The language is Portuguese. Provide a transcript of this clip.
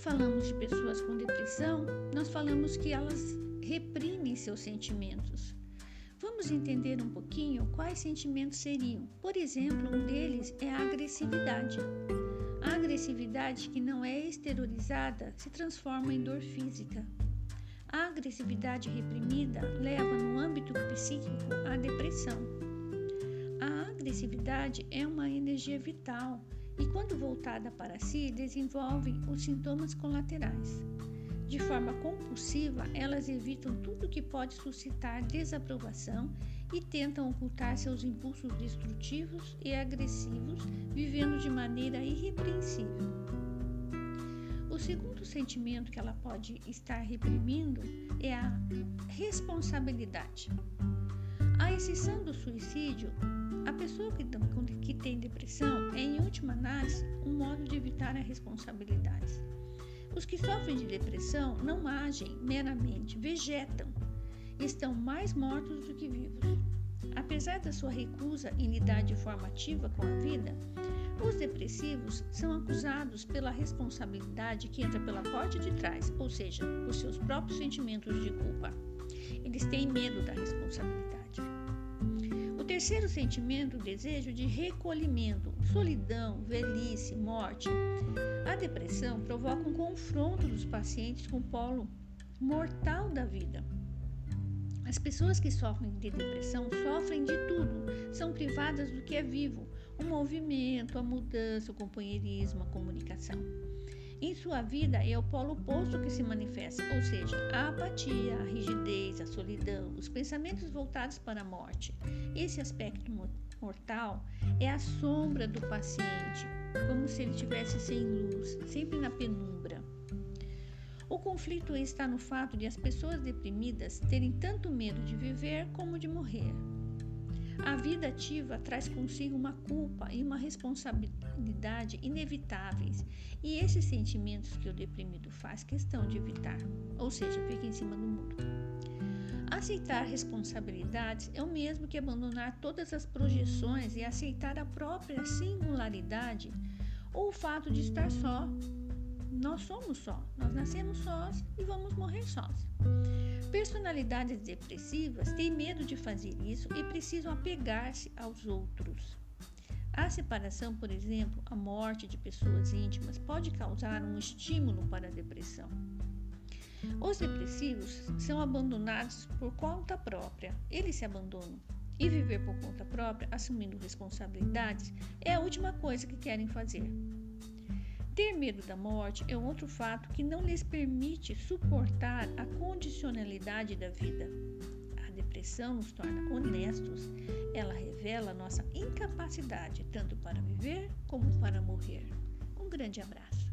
falamos de pessoas com depressão, nós falamos que elas reprimem seus sentimentos. Vamos entender um pouquinho quais sentimentos seriam. Por exemplo, um deles é a agressividade. A agressividade que não é exteriorizada se transforma em dor física. A agressividade reprimida leva no âmbito psíquico à depressão. A agressividade é uma energia vital e, quando voltada para si, desenvolve os sintomas colaterais. De forma compulsiva, elas evitam tudo que pode suscitar desaprovação e tentam ocultar seus impulsos destrutivos e agressivos, vivendo de maneira irrepreensível. O segundo sentimento que ela pode estar reprimindo é a responsabilidade. À exceção do suicídio, a pessoa que, tem depressão última análise, um modo de evitar a responsabilidade. Os que sofrem de depressão não agem meramente, vegetam. Estão mais mortos do que vivos. Apesar da sua recusa em lidar de forma ativa com a vida, os depressivos são acusados pela responsabilidade que entra pela porta de trás, ou seja, por seus próprios sentimentos de culpa. Eles têm medo da responsabilidade. Terceiro sentimento, o desejo de recolhimento, solidão, velhice, morte. A depressão provoca um confronto dos pacientes com o polo mortal da vida. As pessoas que sofrem de depressão sofrem de tudo, são privadas do que é vivo: o movimento, a mudança, o companheirismo, a comunicação. Em sua vida é o polo oposto que se manifesta, ou seja, a apatia, a rigidez, a solidão, os pensamentos voltados para a morte. Esse aspecto mortal é a sombra do paciente, como se ele tivesse sem luz, sempre na penumbra. O conflito está no fato de as pessoas deprimidas terem tanto medo de viver como de morrer. A vida ativa traz consigo uma culpa e uma responsabilidade inevitáveis, e esses sentimentos que o deprimido faz questão de evitar, ou seja, fica em cima do muro. Aceitar responsabilidades é o mesmo que abandonar todas as projeções e aceitar a própria singularidade ou o fato de estar só. Nós somos só, nós nascemos sós e vamos morrer sós. Personalidades depressivas têm medo de fazer isso e precisam apegar-se aos outros. A separação, por exemplo, a morte de pessoas íntimas, pode causar um estímulo para a depressão. Os depressivos são abandonados por conta própria. Eles se abandonam. E viver por conta própria, assumindo responsabilidades, é a última coisa que querem fazer. Ter medo da morte é outro fato que não lhes permite suportar a condicionalidade da vida. A depressão nos torna honestos. Ela revela nossa incapacidade tanto para viver como para morrer. Um grande abraço.